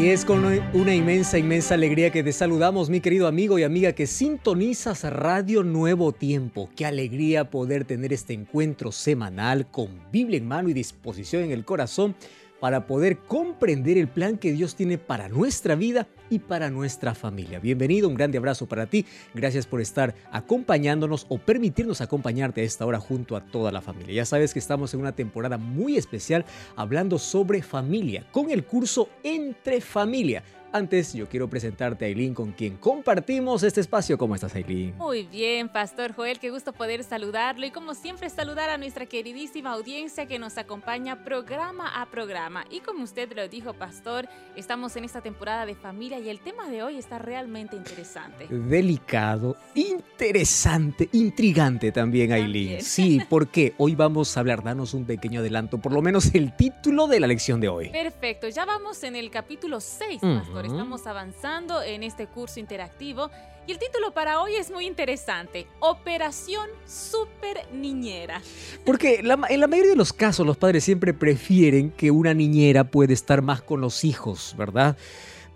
Y es con una inmensa, inmensa alegría que te saludamos, mi querido amigo y amiga que sintonizas Radio Nuevo Tiempo. Qué alegría poder tener este encuentro semanal con Biblia en mano y disposición en el corazón para poder comprender el plan que Dios tiene para nuestra vida y para nuestra familia. Bienvenido, un grande abrazo para ti. Gracias por estar acompañándonos o permitirnos acompañarte a esta hora junto a toda la familia. Ya sabes que estamos en una temporada muy especial hablando sobre familia con el curso Entre Familia antes, yo quiero presentarte a Aileen, con quien compartimos este espacio. ¿Cómo estás, Aileen? Muy bien, Pastor Joel, qué gusto poder saludarlo y como siempre saludar a nuestra queridísima audiencia que nos acompaña programa a programa. Y como usted lo dijo, Pastor, estamos en esta temporada de familia y el tema de hoy está realmente interesante. Delicado, interesante, intrigante también, Aileen. Sí, porque hoy vamos a hablar, danos un pequeño adelanto, por lo menos el título de la lección de hoy. Perfecto, ya vamos en el capítulo 6, Pastor. Estamos avanzando en este curso interactivo y el título para hoy es muy interesante, Operación Super Niñera. Porque en la mayoría de los casos los padres siempre prefieren que una niñera puede estar más con los hijos, ¿verdad?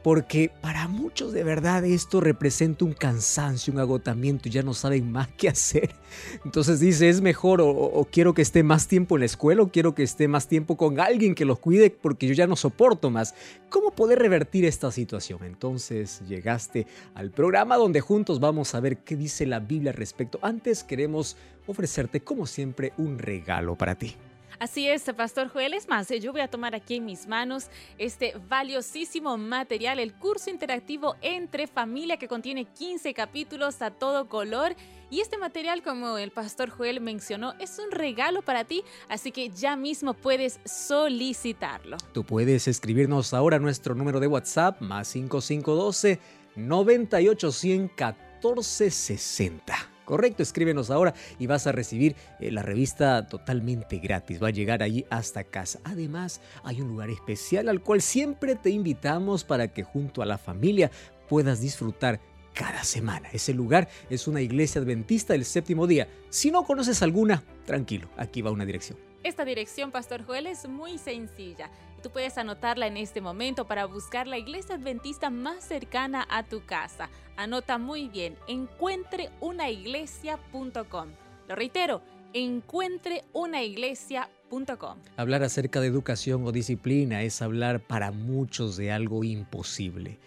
Porque para muchos de verdad esto representa un cansancio, un agotamiento, ya no saben más qué hacer. Entonces dice, es mejor o, quiero que esté más tiempo en la escuela o quiero que esté más tiempo con alguien que los cuide porque yo ya no soporto más. ¿Cómo poder revertir esta situación? Entonces llegaste al programa donde juntos vamos a ver qué dice la Biblia al respecto. Antes queremos ofrecerte como siempre un regalo para ti. Así es, Pastor Joel. Es más, yo voy a tomar aquí en mis manos este valiosísimo material, el curso interactivo Entre Familia, que contiene 15 capítulos a todo color. Y este material, como el Pastor Joel mencionó, es un regalo para ti, así que ya mismo puedes solicitarlo. Tú puedes escribirnos ahora nuestro número de WhatsApp, más 5512 98 1460. Correcto, escríbenos ahora y vas a recibir eh, la revista totalmente gratis. Va a llegar allí hasta casa. Además, hay un lugar especial al cual siempre te invitamos para que junto a la familia puedas disfrutar cada semana. Ese lugar es una iglesia adventista del séptimo día. Si no conoces alguna, tranquilo, aquí va una dirección. Esta dirección, Pastor Joel, es muy sencilla. Tú puedes anotarla en este momento para buscar la iglesia adventista más cercana a tu casa. Anota muy bien, encuentreunaiglesia.com. Lo reitero, encuentreunaiglesia.com. Hablar acerca de educación o disciplina es hablar para muchos de algo imposible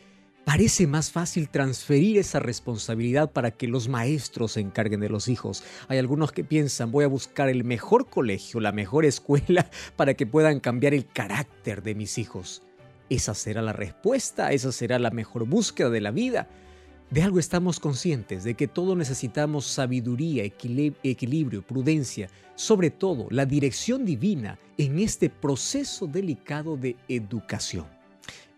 parece más fácil transferir esa responsabilidad para que los maestros se encarguen de los hijos. Hay algunos que piensan, voy a buscar el mejor colegio, la mejor escuela, para que puedan cambiar el carácter de mis hijos. Esa será la respuesta, esa será la mejor búsqueda de la vida. De algo estamos conscientes, de que todos necesitamos sabiduría, equilibrio, prudencia, sobre todo la dirección divina en este proceso delicado de educación.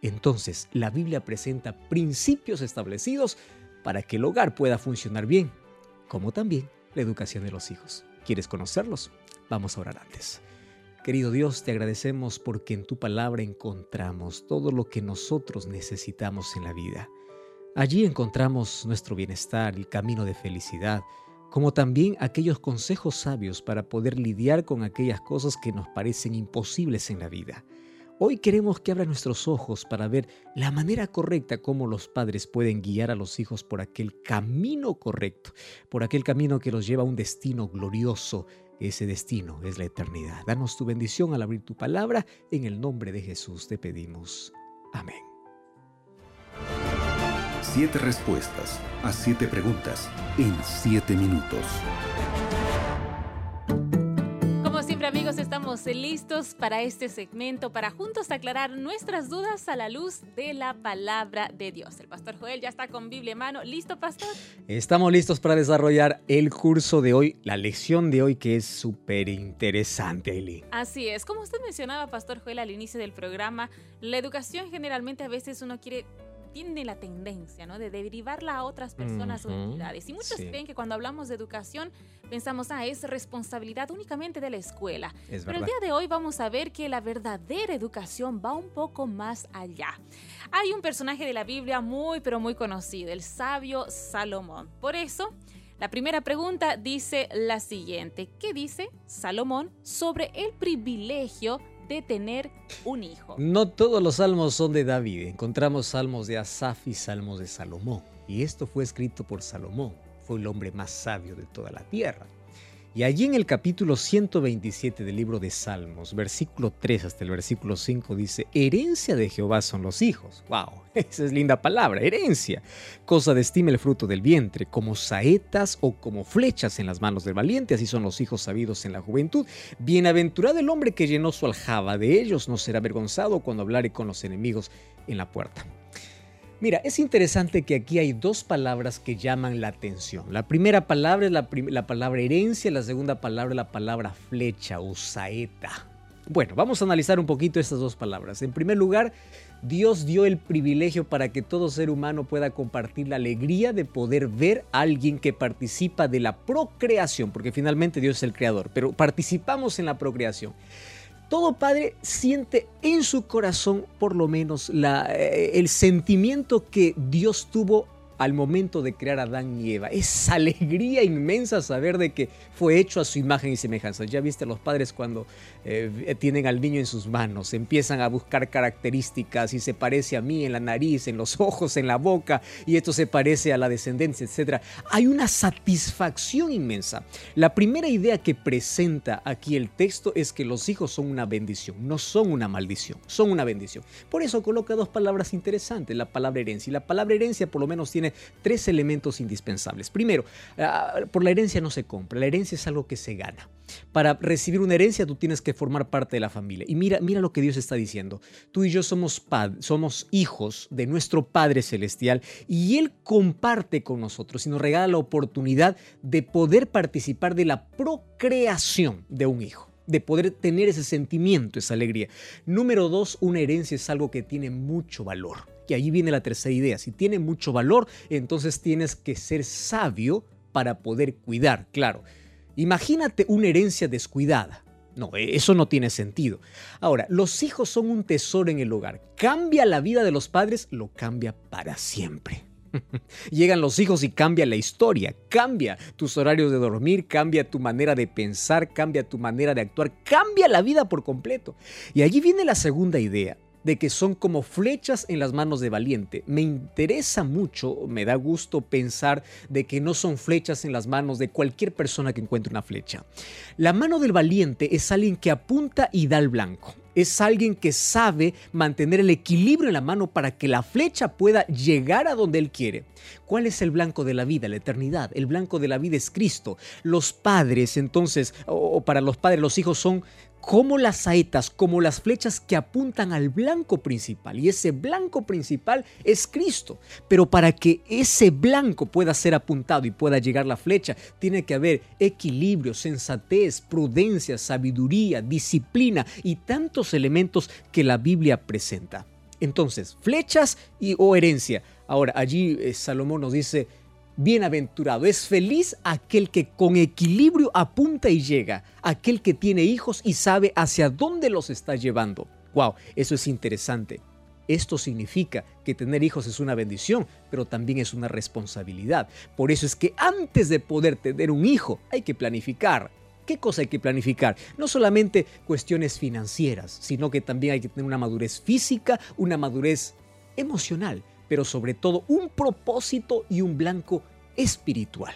Entonces, la Biblia presenta principios establecidos para que el hogar pueda funcionar bien, como también la educación de los hijos. ¿Quieres conocerlos? Vamos a orar antes. Querido Dios, te agradecemos porque en tu palabra encontramos todo lo que nosotros necesitamos en la vida. Allí encontramos nuestro bienestar, el camino de felicidad, como también aquellos consejos sabios para poder lidiar con aquellas cosas que nos parecen imposibles en la vida. Hoy queremos que abra nuestros ojos para ver la manera correcta como los padres pueden guiar a los hijos por aquel camino correcto, por aquel camino que los lleva a un destino glorioso. Ese destino es la eternidad. Danos tu bendición al abrir tu palabra. En el nombre de Jesús te pedimos. Amén. Siete respuestas a siete preguntas en siete minutos amigos estamos listos para este segmento, para juntos aclarar nuestras dudas a la luz de la palabra de Dios. El pastor Joel ya está con Biblia en mano. ¿Listo, pastor? Estamos listos para desarrollar el curso de hoy, la lección de hoy que es súper interesante, Eli. Así es, como usted mencionaba, pastor Joel, al inicio del programa, la educación generalmente a veces uno quiere tiene la tendencia ¿no? de derivarla a otras personas o entidades. Y muchos creen que cuando hablamos de educación pensamos, ah, es responsabilidad únicamente de la escuela. Pero el día de hoy vamos a ver que la verdadera educación va un poco más allá. Hay un personaje de la Biblia muy, pero muy conocido, el sabio Salomón. Por eso... La primera pregunta dice la siguiente. ¿Qué dice Salomón sobre el privilegio de tener un hijo? No todos los salmos son de David. Encontramos salmos de Asaf y salmos de Salomón. Y esto fue escrito por Salomón. Fue el hombre más sabio de toda la tierra. Y allí en el capítulo 127 del libro de Salmos, versículo 3 hasta el versículo 5 dice, herencia de Jehová son los hijos. ¡Wow! Esa es linda palabra, herencia. Cosa de estima el fruto del vientre, como saetas o como flechas en las manos del valiente, así son los hijos sabidos en la juventud. Bienaventurado el hombre que llenó su aljaba, de ellos no será avergonzado cuando hablare con los enemigos en la puerta. Mira, es interesante que aquí hay dos palabras que llaman la atención. La primera palabra es la, palabra herencia, la segunda palabra es la palabra flecha o saeta. Bueno, vamos a analizar un poquito estas dos palabras. En primer lugar, Dios dio el privilegio para que todo ser humano pueda compartir la alegría de poder ver a alguien que participa de la procreación, porque finalmente Dios es el creador, pero participamos en la procreación todo padre siente en su corazón por lo menos eh, el sentimiento que Dios tuvo al momento de crear a Adán y Eva. Esa alegría inmensa saber de que fue hecho a su imagen y semejanza. Ya viste a los padres cuando eh, tienen al niño en sus manos, empiezan a buscar características y se parece a mí en la nariz, en los ojos, en la boca y esto se parece a la descendencia, etc. Hay una satisfacción inmensa. La primera idea que presenta aquí el texto es que los hijos son una bendición, no son una maldición, son una bendición. Por eso coloca dos palabras interesantes, la palabra herencia. Y la palabra herencia por lo menos tiene tres elementos indispensables. Primero, ah, por la herencia no se compra, la herencia es algo que se gana. Para recibir una herencia tú tienes que formar parte de la familia. Y mira, mira lo que Dios está diciendo. Tú y yo somos, somos hijos de nuestro Padre Celestial y Él comparte con nosotros y nos regala la oportunidad de poder participar de la procreación de un hijo de poder tener ese sentimiento, esa alegría. Número dos, una herencia es algo que tiene mucho valor. Y ahí viene la tercera idea. Si tiene mucho valor, entonces tienes que ser sabio para poder cuidar. Claro, imagínate una herencia descuidada. No, eso no tiene sentido. Ahora, los hijos son un tesoro en el hogar. Cambia la vida de los padres, lo cambia para siempre. Llegan los hijos y cambia la historia, cambia tus horarios de dormir, cambia tu manera de pensar, cambia tu manera de actuar, cambia la vida por completo. Y allí viene la segunda idea de que son como flechas en las manos de valiente. Me interesa mucho, me da gusto pensar de que no son flechas en las manos de cualquier persona que encuentre una flecha. La mano del valiente es alguien que apunta y da el blanco es alguien que sabe mantener el equilibrio en la mano para que la flecha pueda llegar a donde él quiere. ¿Cuál es el blanco de la vida? La eternidad. El blanco de la vida es Cristo. Los padres, entonces, o para los padres, los hijos son como las saetas, como las flechas que apuntan al blanco principal. Y ese blanco principal es Cristo. Pero para que ese blanco pueda ser apuntado y pueda llegar la flecha, tiene que haber equilibrio, sensatez, prudencia, sabiduría, disciplina y tantos elementos que la Biblia presenta. Entonces, flechas y o herencia. Ahora, allí eh, Salomón nos dice, Bienaventurado, es feliz aquel que con equilibrio apunta y llega, aquel que tiene hijos y sabe hacia dónde los está llevando. Wow, eso es interesante. Esto significa que tener hijos es una bendición, pero también es una responsabilidad. Por eso es que antes de poder tener un hijo hay que planificar. ¿Qué cosa hay que planificar? No solamente cuestiones financieras, sino que también hay que tener una madurez física, una madurez emocional pero sobre todo un propósito y un blanco espiritual.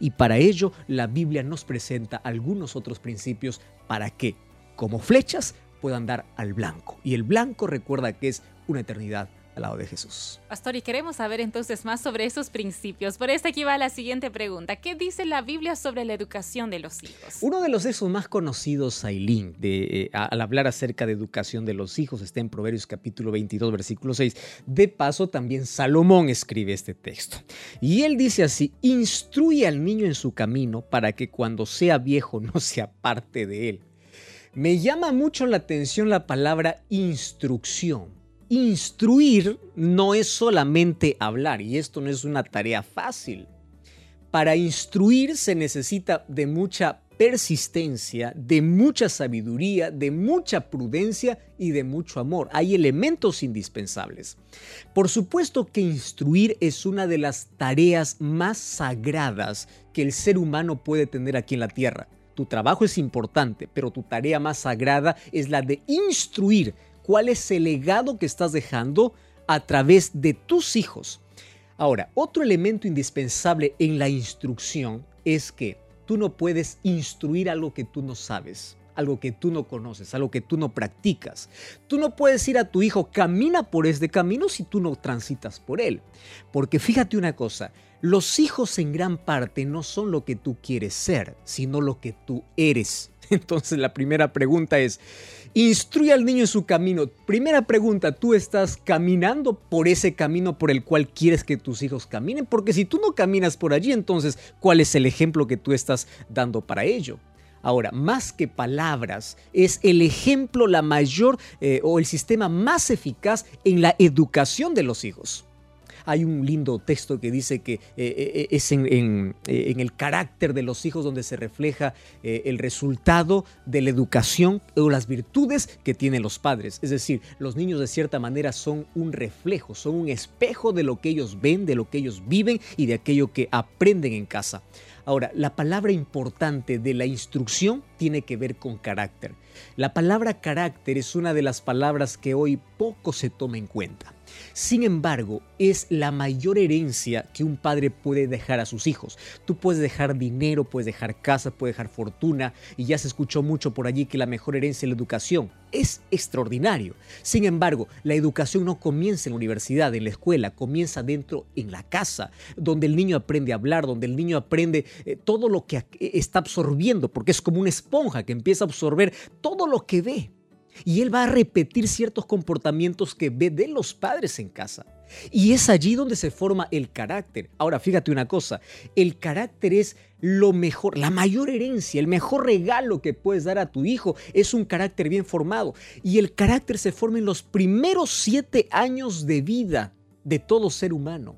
Y para ello la Biblia nos presenta algunos otros principios para que, como flechas, puedan dar al blanco. Y el blanco recuerda que es una eternidad al lado de Jesús. Pastor, y queremos saber entonces más sobre esos principios. Por eso aquí va la siguiente pregunta. ¿Qué dice la Biblia sobre la educación de los hijos? Uno de los esos más conocidos, Aileen, de, eh, al hablar acerca de educación de los hijos, está en Proverbios capítulo 22, versículo 6. De paso, también Salomón escribe este texto. Y él dice así, instruye al niño en su camino para que cuando sea viejo no se aparte de él. Me llama mucho la atención la palabra instrucción instruir no es solamente hablar y esto no es una tarea fácil. Para instruir se necesita de mucha persistencia, de mucha sabiduría, de mucha prudencia y de mucho amor. Hay elementos indispensables. Por supuesto que instruir es una de las tareas más sagradas que el ser humano puede tener aquí en la tierra. Tu trabajo es importante, pero tu tarea más sagrada es la de instruir cuál es el legado que estás dejando a través de tus hijos. Ahora, otro elemento indispensable en la instrucción es que tú no puedes instruir algo que tú no sabes algo que tú no conoces, algo que tú no practicas. Tú no puedes ir a tu hijo, camina por este camino si tú no transitas por él. Porque fíjate una cosa, los hijos en gran parte no son lo que tú quieres ser, sino lo que tú eres. Entonces la primera pregunta es, instruye al niño en su camino. Primera pregunta, ¿tú estás caminando por ese camino por el cual quieres que tus hijos caminen? Porque si tú no caminas por allí, entonces, ¿cuál es el ejemplo que tú estás dando para ello? Ahora, más que palabras, es el ejemplo, la mayor eh, o el sistema más eficaz en la educación de los hijos. Hay un lindo texto que dice que eh, eh, es en, en, el carácter de los hijos donde se refleja el resultado de la educación o las virtudes que tienen los padres. Es decir, los niños de cierta manera son un reflejo, son un espejo de lo que ellos ven, de lo que ellos viven y de aquello que aprenden en casa. Ahora, la palabra importante de la instrucción tiene que ver con carácter. La palabra carácter es una de las palabras que hoy poco se toma en cuenta. Sin embargo, es la mayor herencia que un padre puede dejar a sus hijos. Tú puedes dejar dinero, puedes dejar casa, puedes dejar fortuna, y ya se escuchó mucho por allí que la mejor herencia es la educación. Es extraordinario. Sin embargo, la educación no comienza en la universidad, en la escuela, comienza dentro en la casa, donde el niño aprende a hablar, donde el niño aprende eh, todo lo que está absorbiendo, porque es como una esponja que empieza a absorber todo lo que ve y él va a repetir ciertos comportamientos que ve de los padres en casa. Y es allí donde se forma el carácter. Ahora, fíjate una cosa, el carácter es lo mejor, la mayor herencia, el mejor regalo que puedes dar a tu hijo es un carácter bien formado. Y el carácter se forma en los primeros siete años de vida de todo ser humano.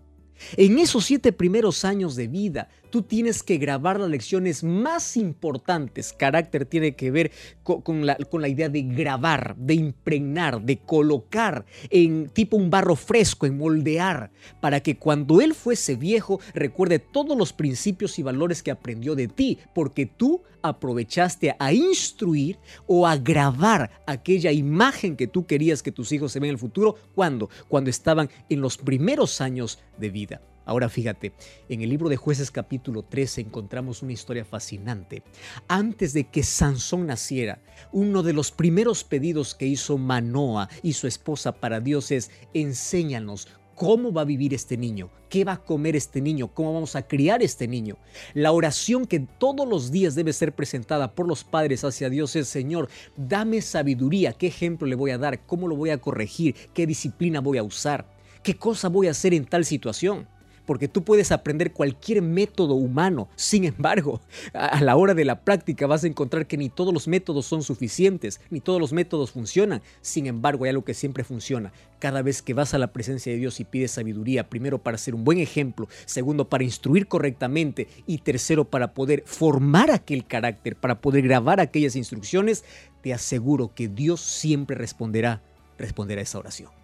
En esos siete primeros años de vida, tú tienes que grabar las lecciones más importantes. Carácter tiene que ver con, la, idea de grabar, de impregnar, de colocar en tipo un barro fresco, en moldear, para que cuando él fuese viejo recuerde todos los principios y valores que aprendió de ti, porque tú aprovechaste a instruir o a grabar aquella imagen que tú querías que tus hijos se vean en el futuro. ¿Cuándo? Cuando estaban en los primeros años de vida. Ahora fíjate, en el libro de jueces capítulo 13 encontramos una historia fascinante. Antes de que Sansón naciera, uno de los primeros pedidos que hizo Manoa y su esposa para Dios es, enséñanos cómo va a vivir este niño, qué va a comer este niño, cómo vamos a criar este niño. La oración que todos los días debe ser presentada por los padres hacia Dios es, Señor, dame sabiduría, qué ejemplo le voy a dar, cómo lo voy a corregir, qué disciplina voy a usar, qué cosa voy a hacer en tal situación porque tú puedes aprender cualquier método humano. Sin embargo, a la hora de la práctica vas a encontrar que ni todos los métodos son suficientes, ni todos los métodos funcionan. Sin embargo, hay algo que siempre funciona. Cada vez que vas a la presencia de Dios y pides sabiduría, primero para ser un buen ejemplo, segundo para instruir correctamente y tercero para poder formar aquel carácter, para poder grabar aquellas instrucciones, te aseguro que Dios siempre responderá, responderá a esa oración.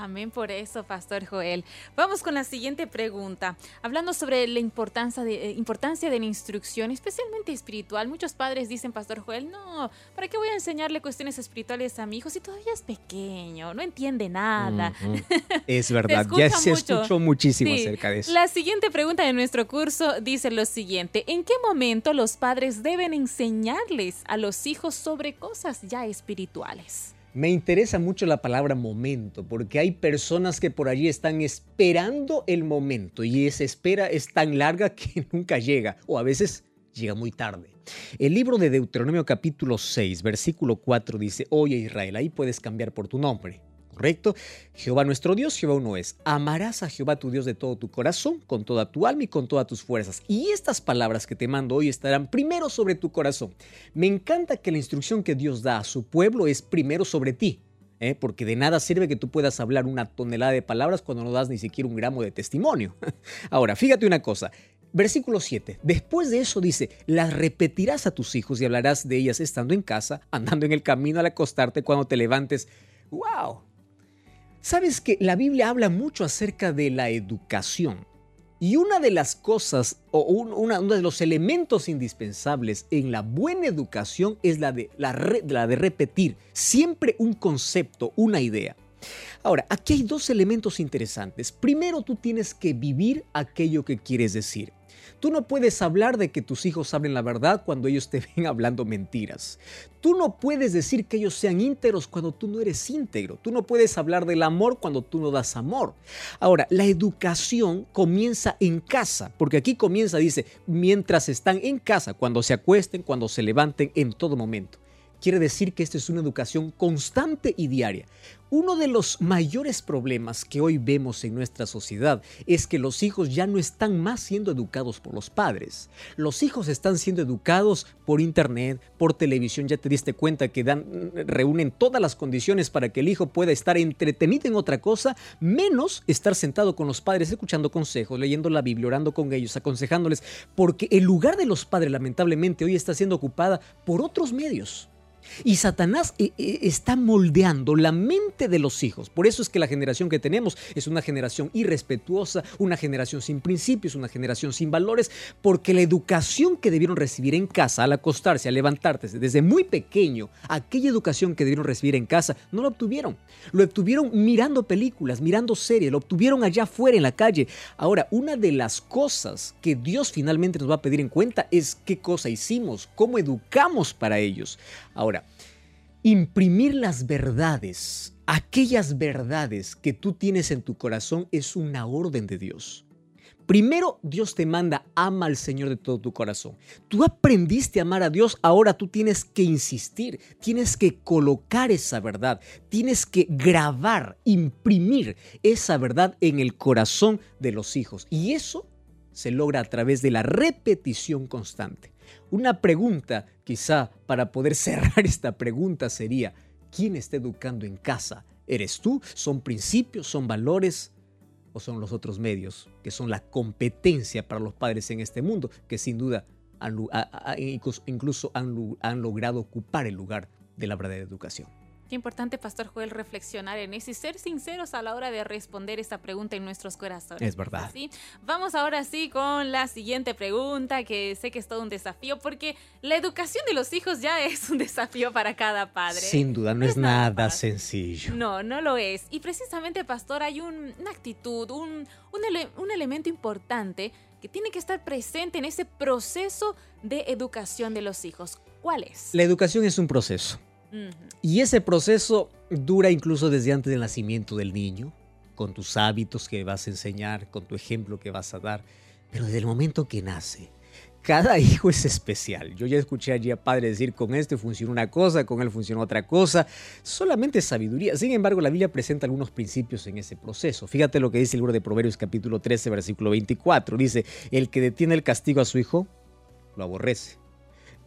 Amén por eso, Pastor Joel. Vamos con la siguiente pregunta. Hablando sobre la importancia de, eh, importancia de la instrucción, especialmente espiritual. Muchos padres dicen, Pastor Joel, no, ¿para qué voy a enseñarle cuestiones espirituales a mi hijo si todavía es pequeño? No entiende nada. Es verdad, ya se escuchó muchísimo acerca de eso. La siguiente pregunta de nuestro curso dice lo siguiente. ¿En qué momento los padres deben enseñarles a los hijos sobre cosas ya espirituales? Me interesa mucho la palabra momento, porque hay personas que por allí están esperando el momento y esa espera es tan larga que nunca llega, o a veces llega muy tarde. El libro de Deuteronomio capítulo 6, versículo 4 dice, oye Israel, ahí puedes cambiar por tu nombre. ¿Correcto? Jehová nuestro Dios, Jehová uno es. Amarás a Jehová tu Dios de todo tu corazón, con toda tu alma y con todas tus fuerzas. Y estas palabras que te mando hoy estarán primero sobre tu corazón. Me encanta que la instrucción que Dios da a su pueblo es primero sobre ti. ¿eh? porque de nada sirve que tú puedas hablar una tonelada de palabras cuando no das ni siquiera un gramo de testimonio. Ahora, fíjate una cosa. Versículo 7. Después de eso dice, las repetirás a tus hijos y hablarás de ellas estando en casa, andando en el camino al acostarte, cuando te levantes. ¡Wow! Sabes que la Biblia habla mucho acerca de la educación. Y una de las cosas o uno de los elementos indispensables en la buena educación es la de, la, la de repetir siempre un concepto, una idea. Ahora, aquí hay dos elementos interesantes. Primero, tú tienes que vivir aquello que quieres decir. Tú no puedes hablar de que tus hijos hablen la verdad cuando ellos te ven hablando mentiras. Tú no puedes decir que ellos sean íntegros cuando tú no eres íntegro. Tú no puedes hablar del amor cuando tú no das amor. Ahora, la educación comienza en casa, porque aquí comienza, dice, mientras están en casa, cuando se acuesten, cuando se levanten, en todo momento. Quiere decir que esta es una educación constante y diaria. Uno de los mayores problemas que hoy vemos en nuestra sociedad es que los hijos ya no están más siendo educados por los padres. Los hijos están siendo educados por internet, por televisión. Ya te diste cuenta que dan, reúnen todas las condiciones para que el hijo pueda estar entretenido en otra cosa, menos estar sentado con los padres, escuchando consejos, leyendo la Biblia, orando con ellos, aconsejándoles, porque el lugar de los padres lamentablemente hoy está siendo ocupada por otros medios. Y Satanás eh, eh, está moldeando la mente de los hijos. Por eso es que la generación que tenemos es una generación irrespetuosa, una generación sin principios, una generación sin valores, porque la educación que debieron recibir en casa al acostarse, al levantarse desde muy pequeño, aquella educación que debieron recibir en casa, no la obtuvieron. Lo obtuvieron mirando películas, mirando series, lo obtuvieron allá afuera en la calle. Ahora, una de las cosas que Dios finalmente nos va a pedir en cuenta es qué cosa hicimos, cómo educamos para ellos. Ahora, imprimir las verdades, aquellas verdades que tú tienes en tu corazón, es una orden de Dios. Primero Dios te manda, ama al Señor de todo tu corazón. Tú aprendiste a amar a Dios, ahora tú tienes que insistir, tienes que colocar esa verdad, tienes que grabar, imprimir esa verdad en el corazón de los hijos. Y eso se logra a través de la repetición constante. Una pregunta, quizá para poder cerrar esta pregunta sería, ¿quién está educando en casa? ¿Eres tú? ¿Son principios? ¿Son valores? ¿O son los otros medios que son la competencia para los padres en este mundo que sin duda incluso han, logrado ocupar el lugar de la verdadera educación? Qué importante, Pastor Joel, reflexionar en eso y ser sinceros a la hora de responder esta pregunta en nuestros corazones. Es verdad. ¿sí? Vamos ahora sí con la siguiente pregunta, que sé que es todo un desafío, porque la educación de los hijos ya es un desafío para cada padre. Sin duda, no, es, nada, sencillo. No, no lo es. Y precisamente, Pastor, hay una actitud, un, un elemento importante que tiene que estar presente en ese proceso de educación de los hijos. ¿Cuál es? La educación es un proceso. Y ese proceso dura incluso desde antes del nacimiento del niño, con tus hábitos que vas a enseñar, con tu ejemplo que vas a dar, pero desde el momento que nace. Cada hijo es especial. Yo ya escuché allí a padre decir, con este funciona una cosa, con él funciona otra cosa. Solamente sabiduría. Sin embargo, la Biblia presenta algunos principios en ese proceso. Fíjate lo que dice el libro de Proverbios capítulo 13, versículo 24. Dice, el que detiene el castigo a su hijo, lo aborrece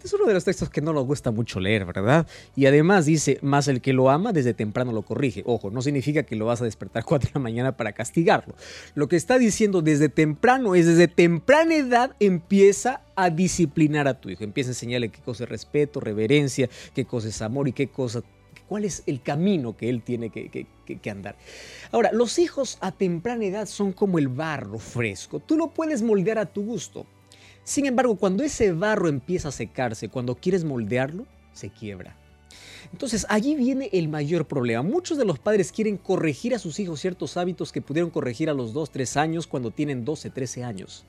es uno de los textos que no nos gusta mucho leer, ¿verdad? Y además dice, más el que lo ama desde temprano lo corrige. Ojo, no significa que lo vas a despertar 4 de la mañana para castigarlo. Lo que está diciendo desde temprano es desde temprana edad empieza a disciplinar a tu hijo. Empieza a enseñarle qué cosa es respeto, reverencia, qué cosa es amor y qué cosa cuál es el camino que él tiene que, que, andar. Ahora, los hijos a temprana edad son como el barro fresco. Tú lo puedes moldear a tu gusto. Sin embargo, cuando ese barro empieza a secarse, cuando quieres moldearlo, se quiebra. Entonces allí viene el mayor problema. Muchos de los padres quieren corregir a sus hijos ciertos hábitos que pudieron corregir a los 2, 3 años cuando tienen 12, 13 años.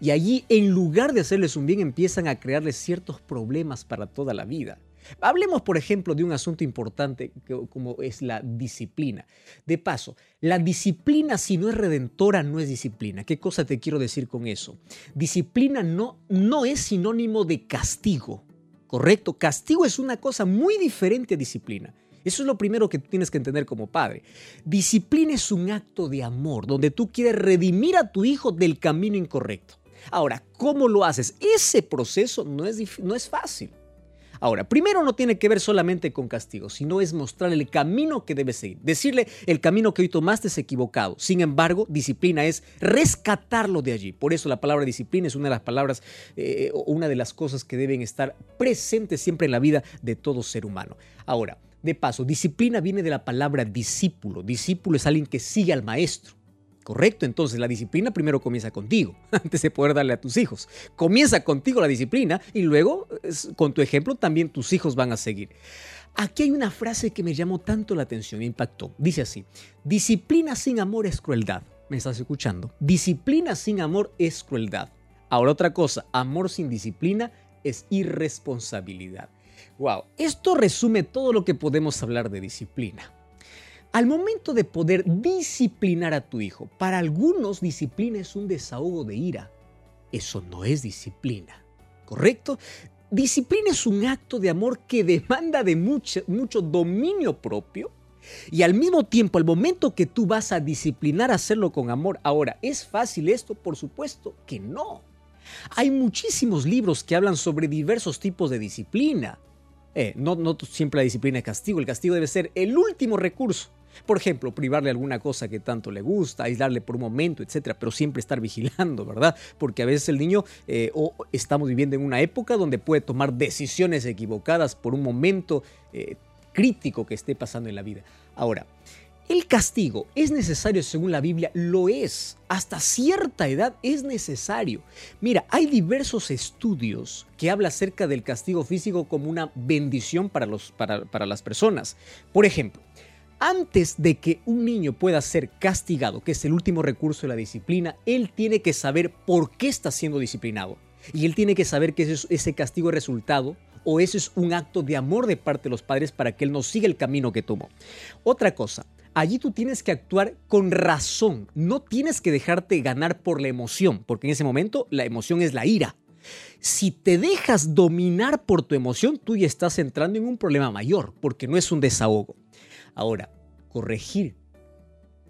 Y allí, en lugar de hacerles un bien, empiezan a crearles ciertos problemas para toda la vida. Hablemos, por ejemplo, de un asunto importante como es la disciplina. De paso, la disciplina si no es redentora no es disciplina. ¿Qué cosa te quiero decir con eso? Disciplina no, no es sinónimo de castigo, ¿correcto? Castigo es una cosa muy diferente a disciplina. Eso es lo primero que tienes que entender como padre. Disciplina es un acto de amor, donde tú quieres redimir a tu hijo del camino incorrecto. Ahora, ¿cómo lo haces? Ese proceso no es, no es fácil. Ahora, primero no tiene que ver solamente con castigo, sino es mostrarle el camino que debe seguir. Decirle, el camino que hoy tomaste es equivocado. Sin embargo, disciplina es rescatarlo de allí. Por eso la palabra disciplina es una de las palabras, eh, una de las cosas que deben estar presentes siempre en la vida de todo ser humano. Ahora, de paso, disciplina viene de la palabra discípulo. Discípulo es alguien que sigue al maestro. Correcto, entonces la disciplina primero comienza contigo, antes de poder darle a tus hijos. Comienza contigo la disciplina y luego, con tu ejemplo, también tus hijos van a seguir. Aquí hay una frase que me llamó tanto la atención, impactó. Dice así, disciplina sin amor es crueldad. ¿Me estás escuchando? Disciplina sin amor es crueldad. Ahora otra cosa, amor sin disciplina es irresponsabilidad. Wow, esto resume todo lo que podemos hablar de disciplina. Al momento de poder disciplinar a tu hijo, para algunos disciplina es un desahogo de ira. Eso no es disciplina, ¿correcto? Disciplina es un acto de amor que demanda de mucho, mucho dominio propio y al mismo tiempo, al momento que tú vas a disciplinar, hacerlo con amor. Ahora, ¿es fácil esto? Por supuesto que no. Hay muchísimos libros que hablan sobre diversos tipos de disciplina. Eh, no, no siempre la disciplina es castigo, el castigo debe ser el último recurso. Por ejemplo, privarle alguna cosa que tanto le gusta, aislarle por un momento, etcétera, pero siempre estar vigilando, ¿verdad? Porque a veces el niño eh, o estamos viviendo en una época donde puede tomar decisiones equivocadas por un momento eh, crítico que esté pasando en la vida. Ahora, el castigo es necesario según la Biblia, lo es. Hasta cierta edad es necesario. Mira, hay diversos estudios que hablan acerca del castigo físico como una bendición para, los, para, para las personas. Por ejemplo, antes de que un niño pueda ser castigado, que es el último recurso de la disciplina, él tiene que saber por qué está siendo disciplinado. Y él tiene que saber que ese, castigo es resultado o ese es un acto de amor de parte de los padres para que él no siga el camino que tomó. Otra cosa, allí tú tienes que actuar con razón, no tienes que dejarte ganar por la emoción, porque en ese momento la emoción es la ira. Si te dejas dominar por tu emoción, tú ya estás entrando en un problema mayor, porque no es un desahogo. Ahora, corregir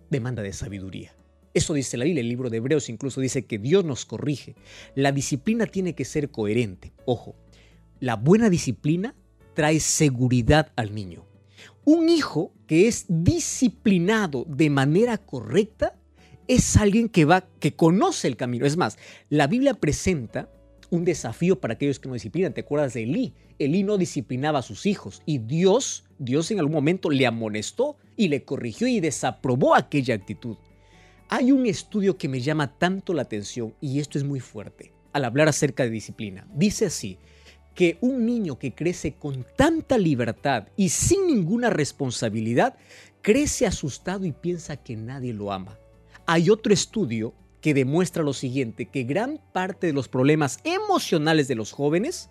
demanda de sabiduría. Eso dice la Biblia, el libro de Hebreos incluso dice que Dios nos corrige. La disciplina tiene que ser coherente. Ojo, la buena disciplina trae seguridad al niño. Un hijo que es disciplinado de manera correcta es alguien que va que conoce el camino. Es más, la Biblia presenta un desafío para aquellos que no disciplinan. ¿Te acuerdas de Elí? Elí no disciplinaba a sus hijos y Dios, Dios en algún momento le amonestó y le corrigió y desaprobó aquella actitud. Hay un estudio que me llama tanto la atención y esto es muy fuerte al hablar acerca de disciplina. Dice así, que un niño que crece con tanta libertad y sin ninguna responsabilidad, crece asustado y piensa que nadie lo ama. Hay otro estudio que demuestra lo siguiente, que gran parte de los problemas emocionales de los jóvenes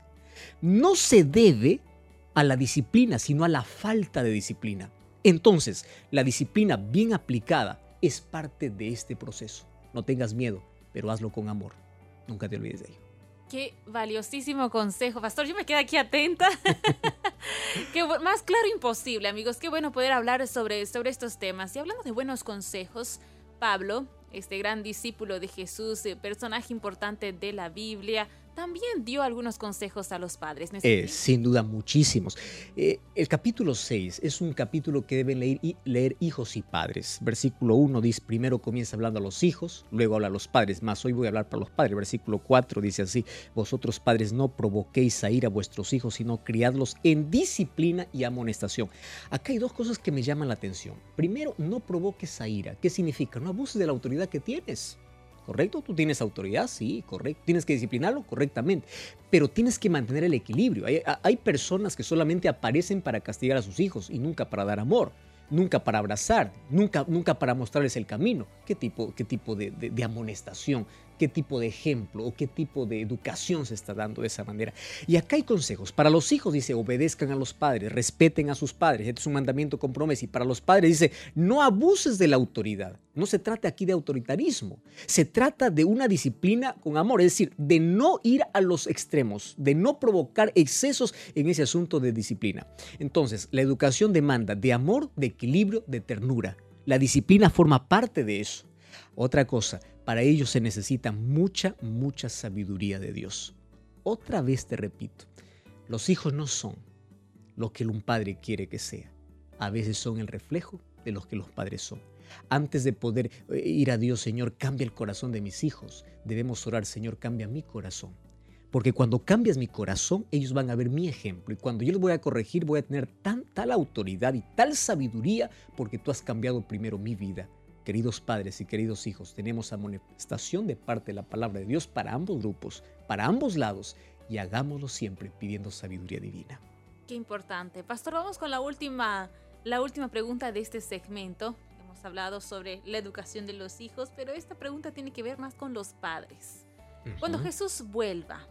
no se debe a la disciplina, sino a la falta de disciplina. Entonces, la disciplina bien aplicada es parte de este proceso. No tengas miedo, pero hazlo con amor. Nunca te olvides de ello. Qué valiosísimo consejo, pastor. Yo me quedo aquí atenta. Qué más claro imposible, amigos. Qué bueno poder hablar sobre, sobre estos temas. Y hablando de buenos consejos, Pablo este gran discípulo de Jesús, eh, personaje importante de la Biblia, también dio algunos consejos a los padres. Eh, sin duda, muchísimos. Eh, el capítulo 6 es un capítulo que deben leer, leer, hijos y padres. Versículo 1 dice, primero comienza hablando a los hijos, luego habla a los padres, más hoy voy a hablar para los padres. Versículo 4 dice así, vosotros padres no provoquéis a ir a vuestros hijos, sino criadlos en disciplina y amonestación. Acá hay dos cosas que me llaman la atención. Primero, no provoques a ira. ¿Qué significa? No abuses de la autoridad que tienes. ¿Correcto? Tú tienes autoridad, sí, correcto. Tienes que disciplinarlo correctamente, pero tienes que mantener el equilibrio. Hay, personas que solamente aparecen para castigar a sus hijos y nunca para dar amor, nunca para abrazar, nunca, nunca para mostrarles el camino. ¿Qué tipo, qué tipo de amonestación? Qué tipo de ejemplo o qué tipo de educación se está dando de esa manera. Y acá hay consejos. Para los hijos dice, obedezcan a los padres, respeten a sus padres. Este es un mandamiento con promesa. Y para los padres dice, no abuses de la autoridad. No se trata aquí de autoritarismo. Se trata de una disciplina con amor, es decir, de no ir a los extremos, de no provocar excesos en ese asunto de disciplina. Entonces, la educación demanda de amor, de equilibrio, de ternura. La disciplina forma parte de eso. Otra cosa, para ello se necesita mucha, mucha sabiduría de Dios. Otra vez te repito, Los hijos no son lo que un padre quiere que sea. A veces son el reflejo de lo que los padres son. Antes de poder eh, ir a Dios, Señor, cambia el corazón de mis hijos, debemos orar, Señor, cambia mi corazón. Porque cuando cambias mi corazón, ellos van a ver mi ejemplo. Y cuando yo los voy a corregir, voy a tener tan, tal autoridad y tal sabiduría porque tú has cambiado primero mi vida. Queridos padres y queridos hijos, tenemos amonestación de parte de la palabra de Dios para ambos grupos, para ambos lados, y hagámoslo siempre pidiendo sabiduría divina. Qué importante. Pastor, vamos con la última, la última pregunta de este segmento. Hemos hablado sobre la educación de los hijos, pero esta pregunta tiene que ver más con los padres. Cuando Jesús vuelva,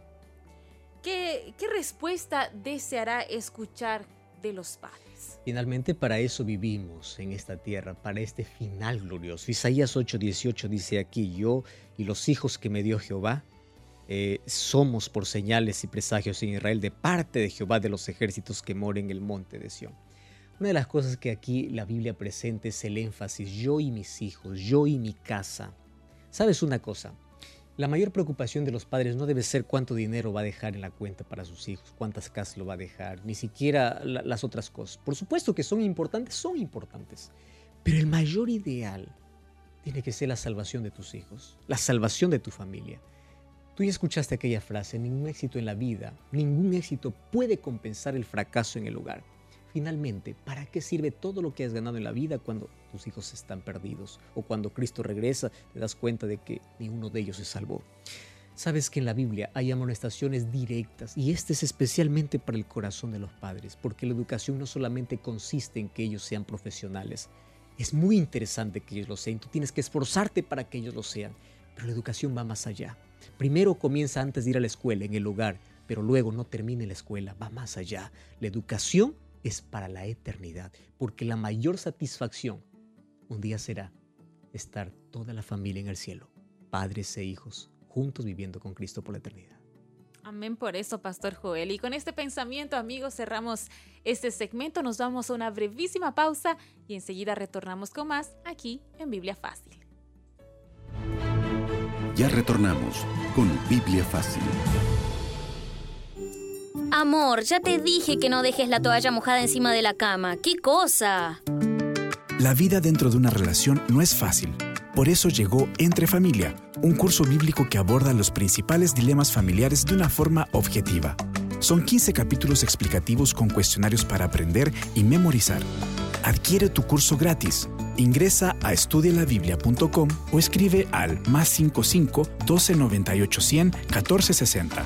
¿qué, ¿qué respuesta deseará escuchar de los padres? Finalmente para eso vivimos en esta tierra, para este final glorioso. Isaías 8:18 dice aquí, yo y los hijos que me dio Jehová, eh, somos por señales y presagios en Israel de parte de Jehová de los ejércitos que mora en el monte de Sión. Una de las cosas que aquí la Biblia presenta es el énfasis, yo y mis hijos, yo y mi casa. ¿Sabes una cosa? La mayor preocupación de los padres no debe ser cuánto dinero va a dejar en la cuenta para sus hijos, cuántas casas lo va a dejar, ni siquiera las otras cosas. Por supuesto que son importantes, son importantes. Pero el mayor ideal tiene que ser la salvación de tus hijos, la salvación de tu familia. Tú ya escuchaste aquella frase, ningún éxito en la vida, ningún éxito puede compensar el fracaso en el hogar. Finalmente, ¿para qué sirve todo lo que has ganado en la vida cuando tus hijos están perdidos? O cuando Cristo regresa, te das cuenta de que ninguno de ellos se salvó. Sabes que en la Biblia hay amonestaciones directas y este es especialmente para el corazón de los padres, porque la educación no solamente consiste en que ellos sean profesionales. Es muy interesante que ellos lo sean, tú tienes que esforzarte para que ellos lo sean, pero la educación va más allá. Primero comienza antes de ir a la escuela, en el hogar, pero luego no termina en la escuela, va más allá. La educación es para la eternidad, porque la mayor satisfacción un día será estar toda la familia en el cielo, padres e hijos, juntos viviendo con Cristo por la eternidad. Amén por eso, Pastor Joel. Y con este pensamiento, amigos, cerramos este segmento. Nos vamos a una brevísima pausa y enseguida retornamos con más aquí en Biblia Fácil. Ya retornamos con Biblia Fácil. Amor, ya te dije que no dejes la toalla mojada encima de la cama. ¿Qué cosa? La vida dentro de una relación no es fácil. Por eso llegó Entre Familia, un curso bíblico que aborda los principales dilemas familiares de una forma objetiva. Son 15 capítulos explicativos con cuestionarios para aprender y memorizar. Adquiere tu curso gratis Ingresa a estudialabiblia.com o escribe al más 55 1298 100 1460.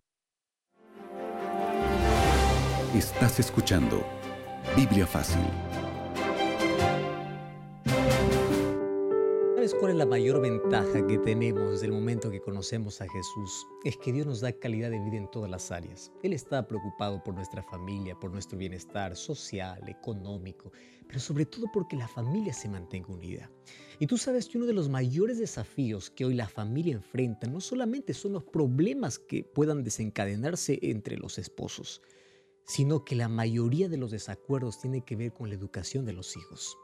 Estás escuchando Biblia Fácil. ¿Sabes cuál es la mayor ventaja que tenemos desde el momento que conocemos a Jesús? Es que Dios nos da calidad de vida en todas las áreas. Él está preocupado por nuestra familia, por nuestro bienestar social, económico, pero sobre todo porque la familia se mantenga unida. Y tú sabes que uno de los mayores desafíos que hoy la familia enfrenta no solamente son los problemas que puedan desencadenarse entre los esposos, sino que la mayoría de los desacuerdos tiene que ver con la educación de los hijos.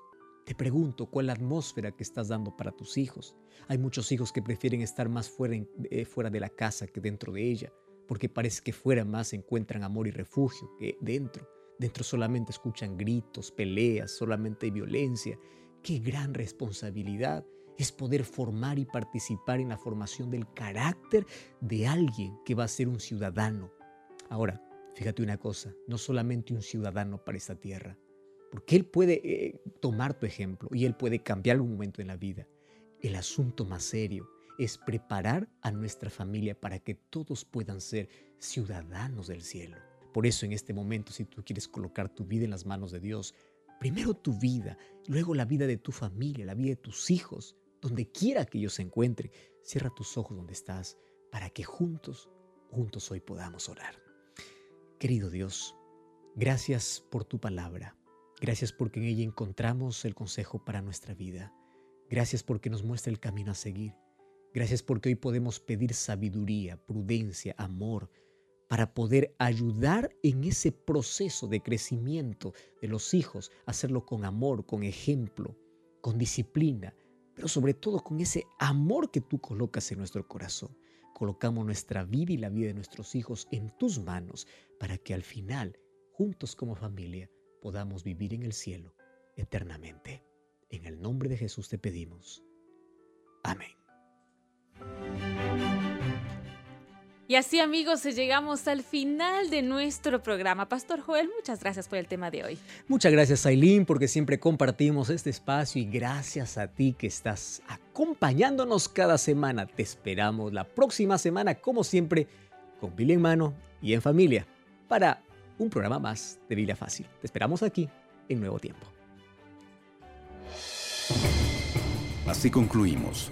Te pregunto, ¿cuál atmósfera que estás dando para tus hijos? Hay muchos hijos que prefieren estar más fuera, eh, fuera de la casa que dentro de ella, porque parece que fuera más encuentran amor y refugio que dentro. Dentro solamente escuchan gritos, peleas, solamente hay violencia. Qué gran responsabilidad es poder formar y participar en la formación del carácter de alguien que va a ser un ciudadano. Ahora, Fíjate una cosa, no solamente un ciudadano para esta tierra, porque Él puede eh, tomar tu ejemplo y Él puede cambiar algún momento en la vida. El asunto más serio es preparar a nuestra familia para que todos puedan ser ciudadanos del cielo. Por eso en este momento, si tú quieres colocar tu vida en las manos de Dios, primero tu vida, luego la vida de tu familia, la vida de tus hijos, donde quiera que ellos se encuentren, cierra tus ojos donde estás para que juntos, juntos hoy podamos orar. Querido Dios, gracias por tu palabra. Gracias porque en ella encontramos el consejo para nuestra vida. Gracias porque nos muestra el camino a seguir. Gracias porque hoy podemos pedir sabiduría, prudencia, amor, para poder ayudar en ese proceso de crecimiento de los hijos, hacerlo con amor, con ejemplo, con disciplina, pero sobre todo con ese amor que tú colocas en nuestro corazón. Colocamos nuestra vida y la vida de nuestros hijos en tus manos para que al final, juntos como familia, podamos vivir en el cielo eternamente. En el nombre de Jesús te pedimos. Amén. Y así amigos, llegamos al final de nuestro programa. Pastor Joel, muchas gracias por el tema de hoy. Muchas gracias Aileen porque siempre compartimos este espacio y gracias a ti que estás acompañándonos cada semana. Te esperamos la próxima semana como siempre con Biblia en mano y en familia para un programa más de Biblia Fácil. Te esperamos aquí en Nuevo Tiempo. Así concluimos.